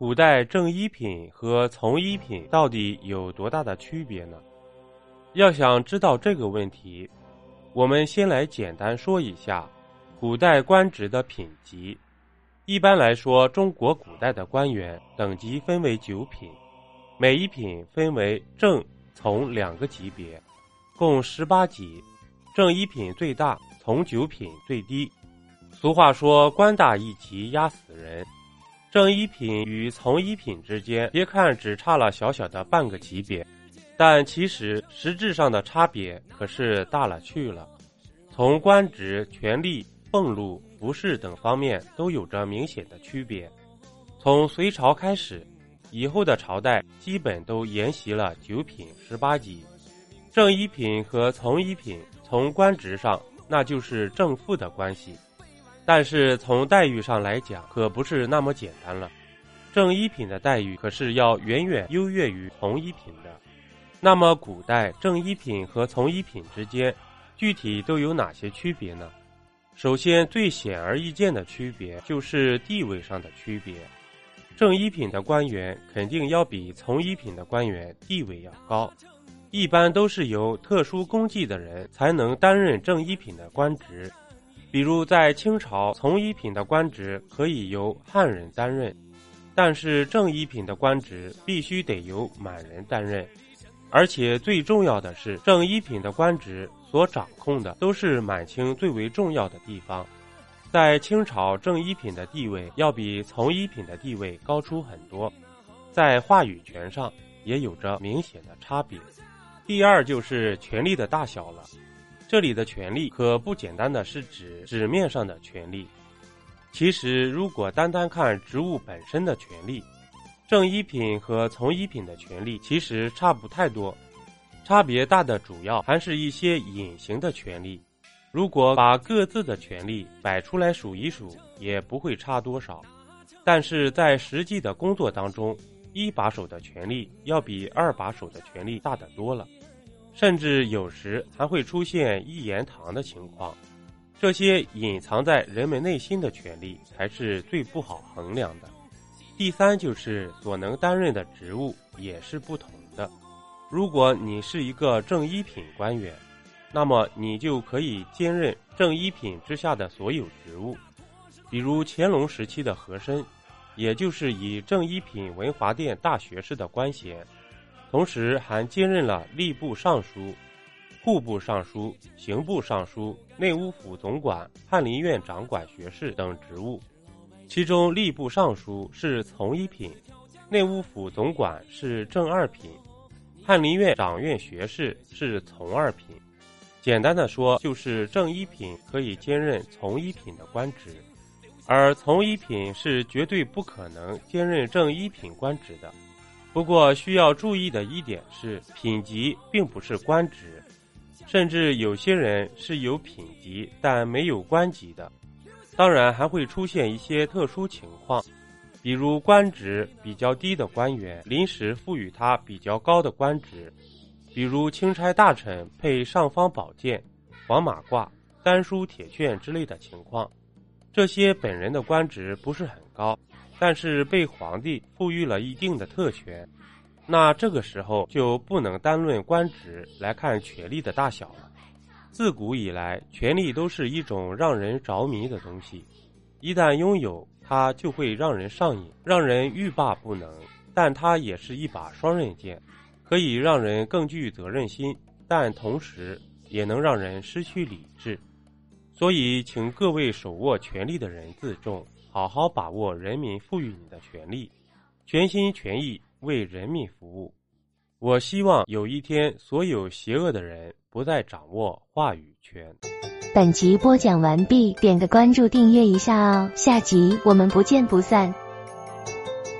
古代正一品和从一品到底有多大的区别呢？要想知道这个问题，我们先来简单说一下古代官职的品级。一般来说，中国古代的官员等级分为九品，每一品分为正、从两个级别，共十八级。正一品最大，从九品最低。俗话说：“官大一级压死人。”正一品与从一品之间，别看只差了小小的半个级别，但其实实质上的差别可是大了去了。从官职、权力、俸禄、服饰等方面都有着明显的区别。从隋朝开始，以后的朝代基本都沿袭了九品十八级。正一品和从一品，从官职上那就是正负的关系。但是从待遇上来讲，可不是那么简单了。正一品的待遇可是要远远优越于从一品的。那么，古代正一品和从一品之间，具体都有哪些区别呢？首先，最显而易见的区别就是地位上的区别。正一品的官员肯定要比从一品的官员地位要高，一般都是由特殊功绩的人才能担任正一品的官职。比如在清朝，从一品的官职可以由汉人担任，但是正一品的官职必须得由满人担任。而且最重要的是，正一品的官职所掌控的都是满清最为重要的地方。在清朝，正一品的地位要比从一品的地位高出很多，在话语权上也有着明显的差别。第二就是权力的大小了。这里的权力可不简单的是指纸面上的权力，其实如果单单看职务本身的权利，正一品和从一品的权利其实差不太多，差别大的主要还是一些隐形的权利。如果把各自的权利摆出来数一数，也不会差多少。但是在实际的工作当中，一把手的权利要比二把手的权利大得多了。甚至有时还会出现一言堂的情况，这些隐藏在人们内心的权利才是最不好衡量的。第三就是所能担任的职务也是不同的。如果你是一个正一品官员，那么你就可以兼任正一品之下的所有职务，比如乾隆时期的和珅，也就是以正一品文华殿大学士的官衔。同时还兼任了吏部尚书、户部尚书、刑部尚书、内务府总管、翰林院掌管学士等职务。其中，吏部尚书是从一品，内务府总管是正二品，翰林院掌院学士是从二品。简单的说，就是正一品可以兼任从一品的官职，而从一品是绝对不可能兼任正一品官职的。不过需要注意的一点是，品级并不是官职，甚至有些人是有品级但没有官级的。当然还会出现一些特殊情况，比如官职比较低的官员临时赋予他比较高的官职，比如钦差大臣配尚方宝剑、黄马褂、丹书铁券之类的情况。这些本人的官职不是很高。但是被皇帝赋予了一定的特权，那这个时候就不能单论官职来看权力的大小了。自古以来，权力都是一种让人着迷的东西，一旦拥有它，就会让人上瘾，让人欲罢不能。但它也是一把双刃剑，可以让人更具责任心，但同时也能让人失去理智。所以，请各位手握权力的人自重。好好把握人民赋予你的权利，全心全意为人民服务。我希望有一天，所有邪恶的人不再掌握话语权。本集播讲完毕，点个关注，订阅一下哦，下集我们不见不散。